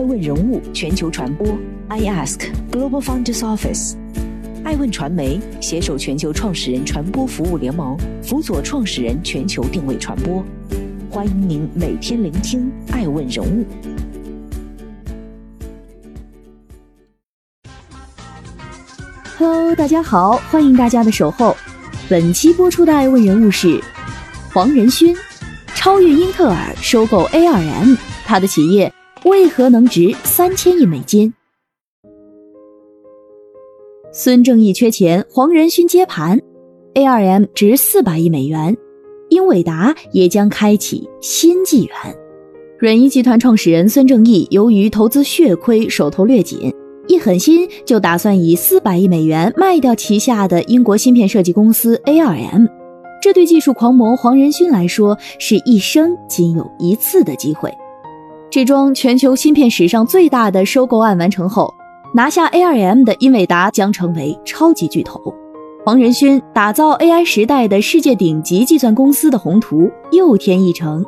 爱问人物全球传播，I Ask Global Founders Office，爱问传媒携手全球创始人传播服务联盟，辅佐创始人全球定位传播。欢迎您每天聆听爱问人物。Hello，大家好，欢迎大家的守候。本期播出的爱问人物是黄仁勋，超越英特尔收购 ARM，他的企业。为何能值三千亿美金？孙正义缺钱，黄仁勋接盘，ARM 值四百亿美元，英伟达也将开启新纪元。软银集团创始人孙正义由于投资血亏，手头略紧，一狠心就打算以四百亿美元卖掉旗下的英国芯片设计公司 ARM。这对技术狂魔黄仁勋来说，是一生仅有一次的机会。这桩全球芯片史上最大的收购案完成后，拿下 ARM 的英伟达将成为超级巨头。黄仁勋打造 AI 时代的世界顶级计算公司的宏图又添一成。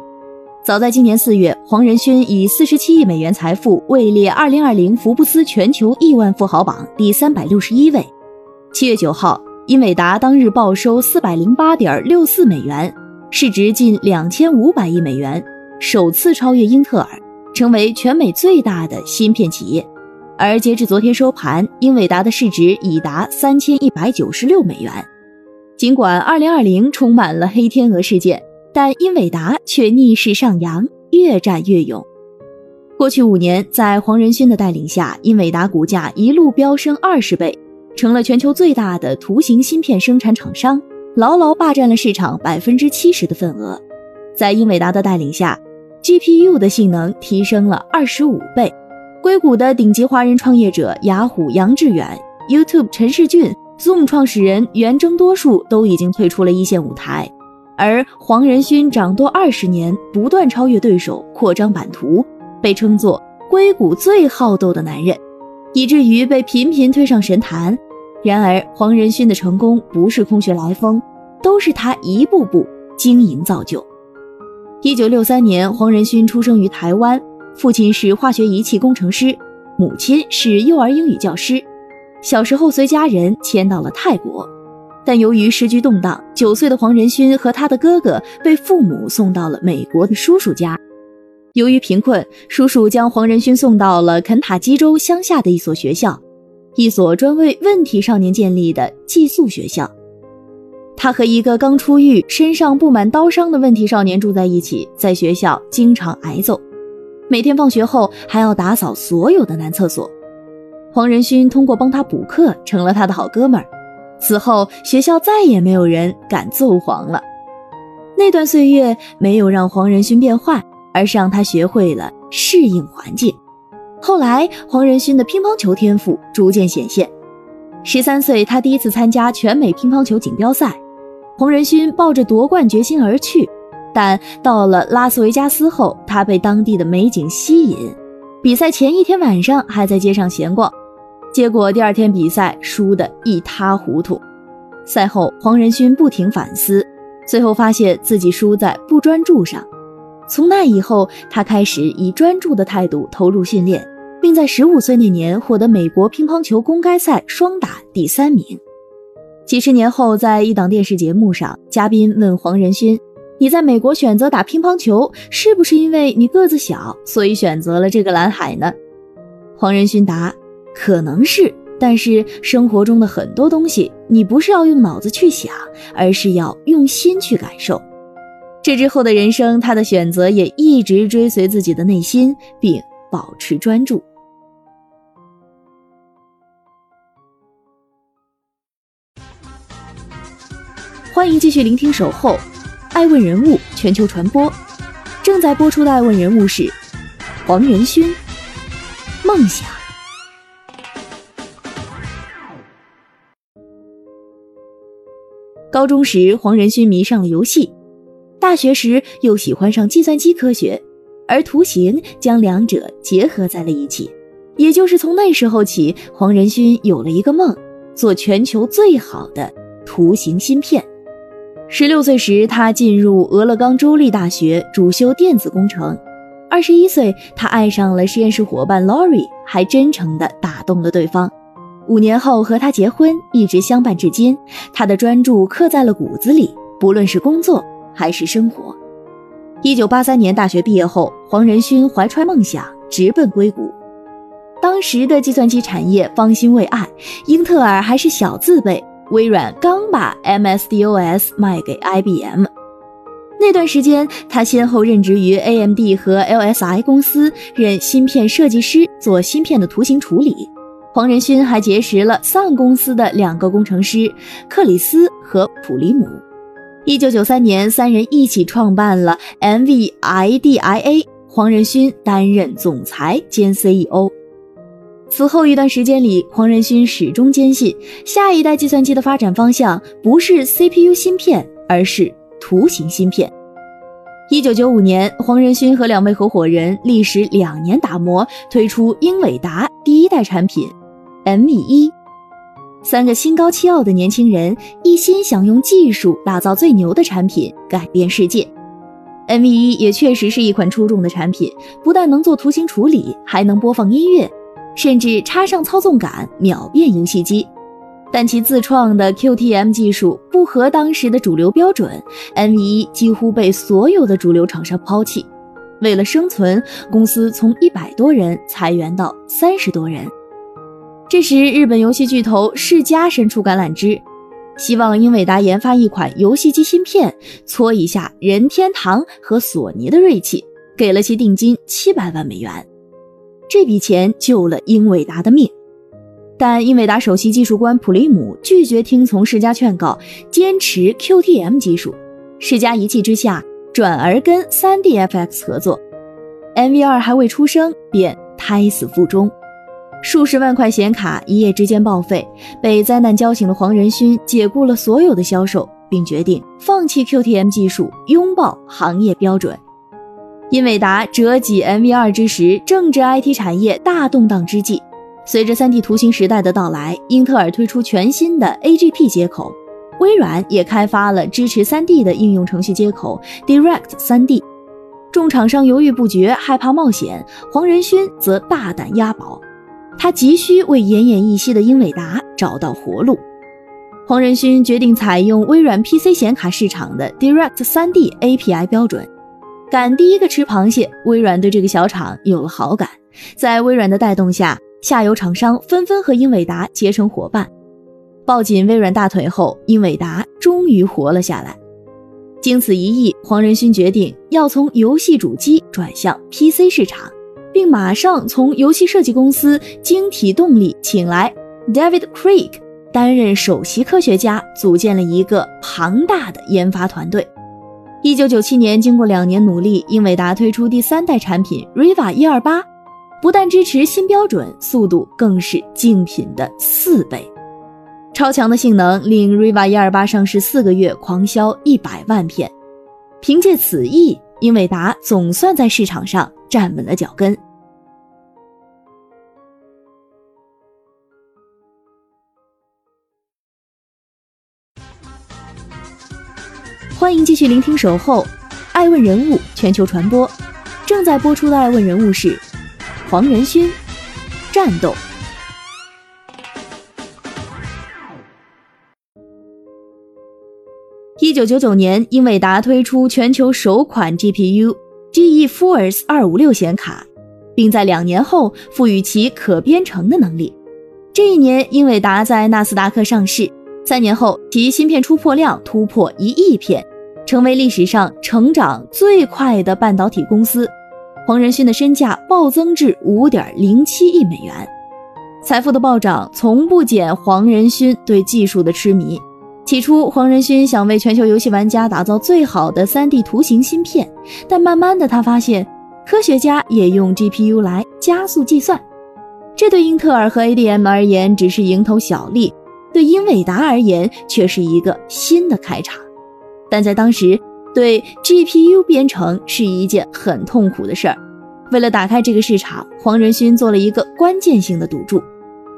早在今年四月，黄仁勋以四十七亿美元财富位列二零二零福布斯全球亿万富豪榜第三百六十一位。七月九号，英伟达当日报收四百零八点六四美元，市值近两千五百亿美元，首次超越英特尔。成为全美最大的芯片企业，而截至昨天收盘，英伟达的市值已达三千一百九十六美元。尽管二零二零充满了黑天鹅事件，但英伟达却逆势上扬，越战越勇。过去五年，在黄仁勋的带领下，英伟达股价一路飙升二十倍，成了全球最大的图形芯片生产厂商，牢牢霸占了市场百分之七十的份额。在英伟达的带领下，GPU 的性能提升了二十五倍，硅谷的顶级华人创业者雅虎杨致远、YouTube 陈世俊、Zoom 创始人袁征多数都已经退出了一线舞台，而黄仁勋掌舵二十年，不断超越对手，扩张版图，被称作硅谷最好斗的男人，以至于被频频推上神坛。然而，黄仁勋的成功不是空穴来风，都是他一步步经营造就。一九六三年，黄仁勋出生于台湾，父亲是化学仪器工程师，母亲是幼儿英语教师。小时候随家人迁到了泰国，但由于时局动荡，九岁的黄仁勋和他的哥哥被父母送到了美国的叔叔家。由于贫困，叔叔将黄仁勋送到了肯塔基州乡下的一所学校，一所专为问题少年建立的寄宿学校。他和一个刚出狱、身上布满刀伤的问题少年住在一起，在学校经常挨揍，每天放学后还要打扫所有的男厕所。黄仁勋通过帮他补课，成了他的好哥们儿。此后，学校再也没有人敢揍黄了。那段岁月没有让黄仁勋变坏，而是让他学会了适应环境。后来，黄仁勋的乒乓球天赋逐渐显现。十三岁，他第一次参加全美乒乓球锦标赛。黄仁勋抱着夺冠决心而去，但到了拉斯维加斯后，他被当地的美景吸引。比赛前一天晚上还在街上闲逛，结果第二天比赛输得一塌糊涂。赛后，黄仁勋不停反思，最后发现自己输在不专注上。从那以后，他开始以专注的态度投入训练，并在十五岁那年获得美国乒乓球公开赛双打第三名。几十年后，在一档电视节目上，嘉宾问黄仁勋：“你在美国选择打乒乓球，是不是因为你个子小，所以选择了这个蓝海呢？”黄仁勋答：“可能是，但是生活中的很多东西，你不是要用脑子去想，而是要用心去感受。”这之后的人生，他的选择也一直追随自己的内心，并保持专注。欢迎继续聆听《守候》，爱问人物全球传播，正在播出的爱问人物是黄仁勋。梦想。高中时，黄仁勋迷上了游戏；大学时，又喜欢上计算机科学，而图形将两者结合在了一起。也就是从那时候起，黄仁勋有了一个梦：做全球最好的图形芯片。十六岁时，他进入俄勒冈州立大学，主修电子工程。二十一岁，他爱上了实验室伙伴 Lori，还真诚地打动了对方。五年后和他结婚，一直相伴至今。他的专注刻在了骨子里，不论是工作还是生活。一九八三年大学毕业后，黄仁勋怀揣梦想，直奔硅谷。当时的计算机产业方兴未艾，英特尔还是小字辈，微软刚把 MS-DOS 卖给 IBM。那段时间，他先后任职于 AMD 和 LSI 公司，任芯片设计师，做芯片的图形处理。黄仁勋还结识了 Sun 公司的两个工程师克里斯和普里姆。一九九三年，三人一起创办了 NVIDIA，黄仁勋担任总裁兼 CEO。此后一段时间里，黄仁勋始终坚信，下一代计算机的发展方向不是 CPU 芯片，而是。图形芯片。一九九五年，黄仁勋和两位合伙人历时两年打磨，推出英伟达第一代产品，M1。三个心高气傲的年轻人一心想用技术打造最牛的产品，改变世界。M1 也确实是一款出众的产品，不但能做图形处理，还能播放音乐，甚至插上操纵杆，秒变游戏机。但其自创的 QTM 技术不合当时的主流标准，NV1 几乎被所有的主流厂商抛弃。为了生存，公司从一百多人裁员到三十多人。这时，日本游戏巨头世嘉伸出橄榄枝，希望英伟达研发一款游戏机芯片，搓一下任天堂和索尼的锐气，给了其定金七百万美元。这笔钱救了英伟达的命。但英伟达首席技术官普利姆拒绝听从世嘉劝告，坚持 QTM 技术。世嘉一气之下，转而跟 3DFX 合作。NV2 还未出生，便胎死腹中。数十万块显卡一夜之间报废，被灾难叫醒的黄仁勋解雇了所有的销售，并决定放弃 QTM 技术，拥抱行业标准。英伟达折戟 NV2 之时，正值 IT 产业大动荡之际。随着 3D 图形时代的到来，英特尔推出全新的 AGP 接口，微软也开发了支持 3D 的应用程序接口 Direct 3D。众厂商犹豫不决，害怕冒险，黄仁勋则大胆押宝，他急需为奄奄一息的英伟达找到活路。黄仁勋决定采用微软 PC 显卡市场的 Direct 3D API 标准，敢第一个吃螃蟹。微软对这个小厂有了好感，在微软的带动下。下游厂商纷纷和英伟达结成伙伴，抱紧微软大腿后，英伟达终于活了下来。经此一役，黄仁勋决定要从游戏主机转向 PC 市场，并马上从游戏设计公司晶体动力请来 David Craig 担任首席科学家，组建了一个庞大的研发团队。一九九七年，经过两年努力，英伟达推出第三代产品 Riva 一二八。不但支持新标准，速度更是竞品的四倍。超强的性能令 Riva 一二八上市四个月狂销一百万片。凭借此役，英伟达总算在市场上站稳了脚跟。欢迎继续聆听《守候》，爱问人物全球传播，正在播出的爱问人物是。黄仁勋，战斗。一九九九年，英伟达推出全球首款 GPU GeForce 二五六显卡，并在两年后赋予其可编程的能力。这一年，英伟达在纳斯达克上市。三年后，其芯片出货量突破一亿片，成为历史上成长最快的半导体公司。黄仁勋的身价暴增至五点零七亿美元，财富的暴涨从不减黄仁勋对技术的痴迷。起初，黄仁勋想为全球游戏玩家打造最好的 3D 图形芯片，但慢慢的，他发现科学家也用 GPU 来加速计算，这对英特尔和 ADM 而言只是蝇头小利，对英伟达而言却是一个新的开场。但在当时，对 GPU 编程是一件很痛苦的事儿。为了打开这个市场，黄仁勋做了一个关键性的赌注。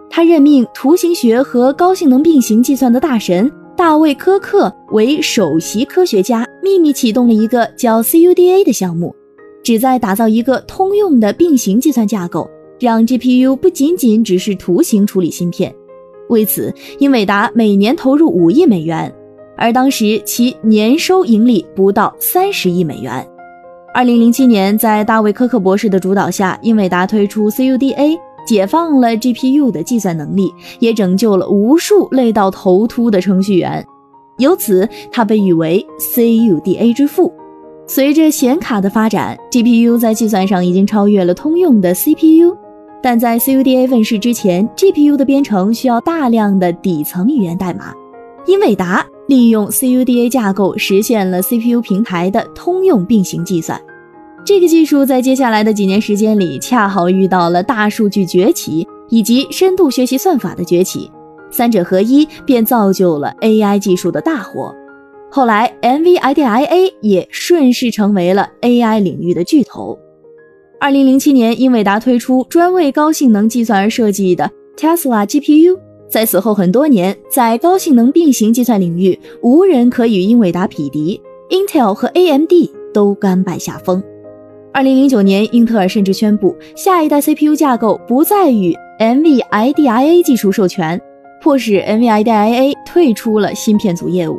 他任命图形学和高性能并行计算的大神大卫·科克为首席科学家，秘密启动了一个叫 CUDA 的项目。旨在打造一个通用的并行计算架构，让 GPU 不仅仅只是图形处理芯片。为此，英伟达每年投入五亿美元，而当时其年收盈利不到三十亿美元。二零零七年，在大卫科克博士的主导下，英伟达推出 CUDA，解放了 GPU 的计算能力，也拯救了无数累到头秃的程序员。由此，它被誉为 CUDA 之父。随着显卡的发展，GPU 在计算上已经超越了通用的 CPU。但在 CUDA 问世之前，GPU 的编程需要大量的底层语言代码。英伟达利用 CUDA 架构实现了 CPU 平台的通用并行计算。这个技术在接下来的几年时间里，恰好遇到了大数据崛起以及深度学习算法的崛起，三者合一便造就了 AI 技术的大火。后来，NVIDIA 也顺势成为了 AI 领域的巨头。二零零七年，英伟达推出专为高性能计算而设计的 Tesla GPU。在此后很多年，在高性能并行计算领域，无人可与英伟达匹敌，Intel 和 AMD 都甘拜下风。二零零九年，英特尔甚至宣布，下一代 CPU 架构不再与 NVIDIA 技术授权，迫使 NVIDIA 退出了芯片组业务。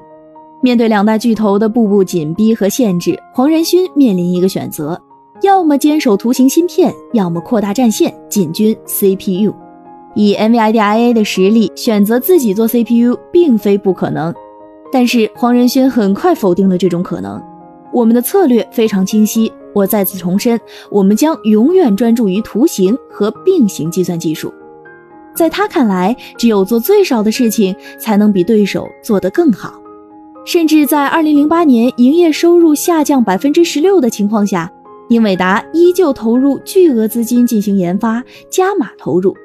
面对两大巨头的步步紧逼和限制，黄仁勋面临一个选择：要么坚守图形芯片，要么扩大战线进军 CPU。以 NVIDIA 的实力，选择自己做 CPU 并非不可能。但是黄仁勋很快否定了这种可能。我们的策略非常清晰，我再次重申，我们将永远专注于图形和并行计算技术。在他看来，只有做最少的事情，才能比对手做得更好。甚至在二零零八年营业收入下降百分之十六的情况下，英伟达依旧投入巨额资金进行研发，加码投入。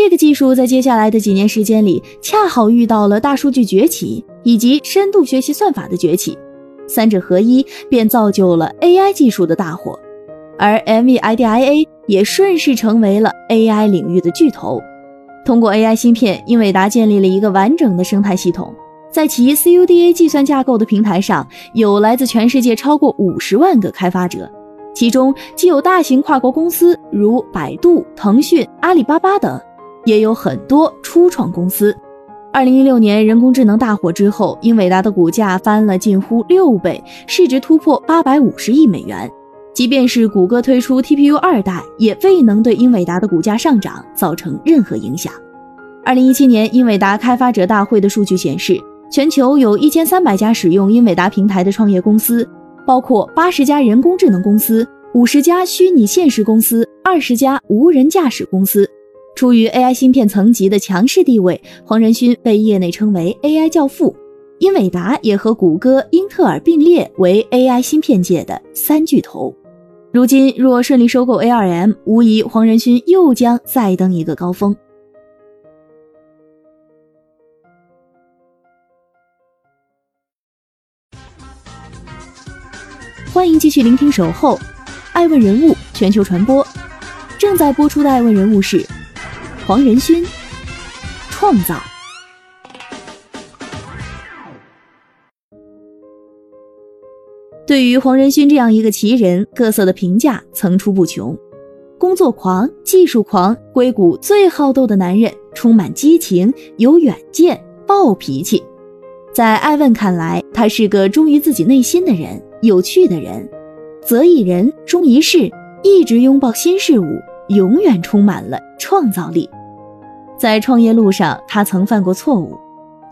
这个技术在接下来的几年时间里，恰好遇到了大数据崛起以及深度学习算法的崛起，三者合一便造就了 AI 技术的大火，而 NVIDIA 也顺势成为了 AI 领域的巨头。通过 AI 芯片，英伟达建立了一个完整的生态系统。在其 CUDA 计算架构的平台上，有来自全世界超过五十万个开发者，其中既有大型跨国公司如百度、腾讯、阿里巴巴等，也有很多初创公司。二零一六年人工智能大火之后，英伟达的股价翻了近乎六倍，市值突破八百五十亿美元。即便是谷歌推出 TPU 二代，也未能对英伟达的股价上涨造成任何影响。二零一七年英伟达开发者大会的数据显示。全球有一千三百家使用英伟达平台的创业公司，包括八十家人工智能公司、五十家虚拟现实公司、二十家无人驾驶公司。出于 AI 芯片层级的强势地位，黄仁勋被业内称为 AI 教父。英伟达也和谷歌、英特尔并列为 AI 芯片界的三巨头。如今若顺利收购 ARM，无疑黄仁勋又将再登一个高峰。欢迎继续聆听《守候》，爱问人物全球传播，正在播出的爱问人物是黄仁勋。创造。对于黄仁勋这样一个奇人，各色的评价层出不穷：工作狂、技术狂、硅谷最好斗的男人，充满激情、有远见、暴脾气。在艾问看来，他是个忠于自己内心的人。有趣的人，择一人终一世，一直拥抱新事物，永远充满了创造力。在创业路上，他曾犯过错误。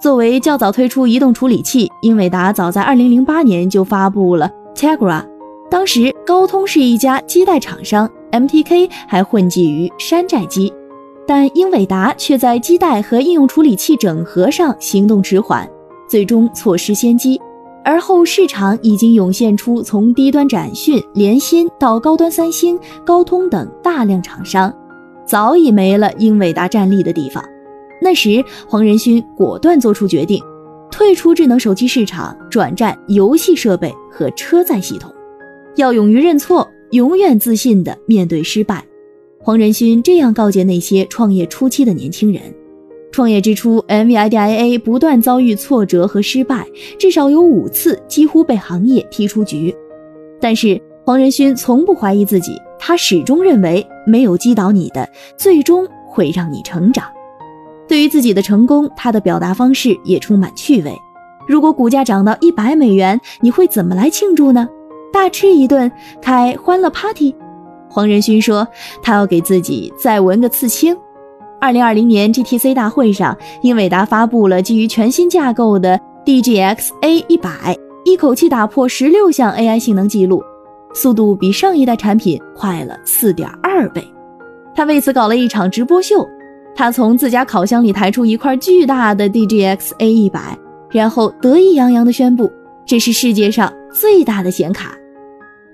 作为较早推出移动处理器，英伟达早在2008年就发布了 Tegra。当时高通是一家基带厂商，MTK 还混迹于山寨机，但英伟达却在基带和应用处理器整合上行动迟缓，最终错失先机。而后，市场已经涌现出从低端展讯、联芯到高端三星、高通等大量厂商，早已没了英伟达站立的地方。那时，黄仁勋果断做出决定，退出智能手机市场，转战游戏设备和车载系统。要勇于认错，永远自信地面对失败。黄仁勋这样告诫那些创业初期的年轻人。创业之初，NVIDIA 不断遭遇挫折和失败，至少有五次几乎被行业踢出局。但是黄仁勋从不怀疑自己，他始终认为没有击倒你的，最终会让你成长。对于自己的成功，他的表达方式也充满趣味。如果股价涨到一百美元，你会怎么来庆祝呢？大吃一顿，开欢乐 party？黄仁勋说，他要给自己再纹个刺青。二零二零年 GTC 大会上，英伟达发布了基于全新架构的 DGX A 一百，一口气打破十六项 AI 性能记录。速度比上一代产品快了四点二倍，他为此搞了一场直播秀。他从自家烤箱里抬出一块巨大的 DGX A 一百，然后得意洋洋地宣布：“这是世界上最大的显卡。”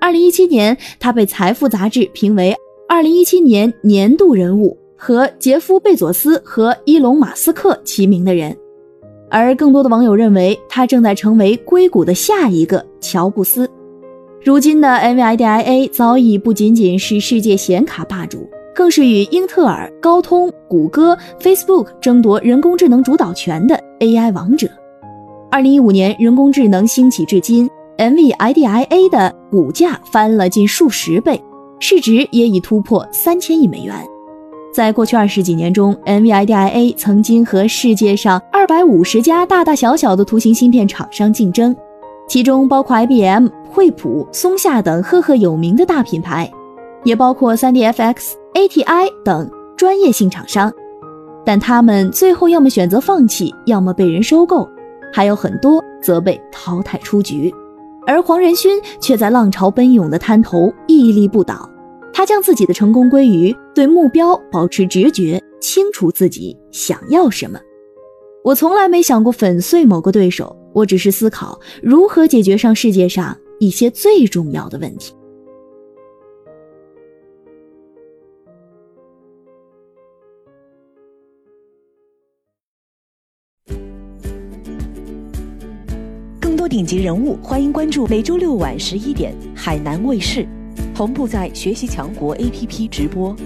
二零一七年，他被《财富》杂志评为二零一七年年度人物和杰夫·贝佐斯和伊隆·马斯克齐名的人。而更多的网友认为，他正在成为硅谷的下一个乔布斯。如今的 NVIDIA 早已不仅仅是世界显卡霸主，更是与英特尔、高通、谷歌、Facebook 争夺人工智能主导权的 AI 王者。二零一五年，人工智能兴起至今，NVIDIA 的股价翻了近数十倍，市值也已突破三千亿美元。在过去二十几年中，NVIDIA 曾经和世界上二百五十家大大小小的图形芯片厂商竞争。其中包括 IBM、惠普、松下等赫赫有名的大品牌，也包括 3DFX、ATI 等专业性厂商，但他们最后要么选择放弃，要么被人收购，还有很多则被淘汰出局。而黄仁勋却在浪潮奔涌的滩头屹立不倒，他将自己的成功归于对目标保持直觉，清楚自己想要什么。我从来没想过粉碎某个对手。我只是思考如何解决上世界上一些最重要的问题。更多顶级人物，欢迎关注每周六晚十一点海南卫视，同步在学习强国 APP 直播。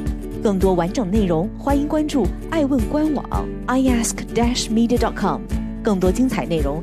更多完整内容，欢迎关注爱问官网 iask-media.com。更多精彩内容，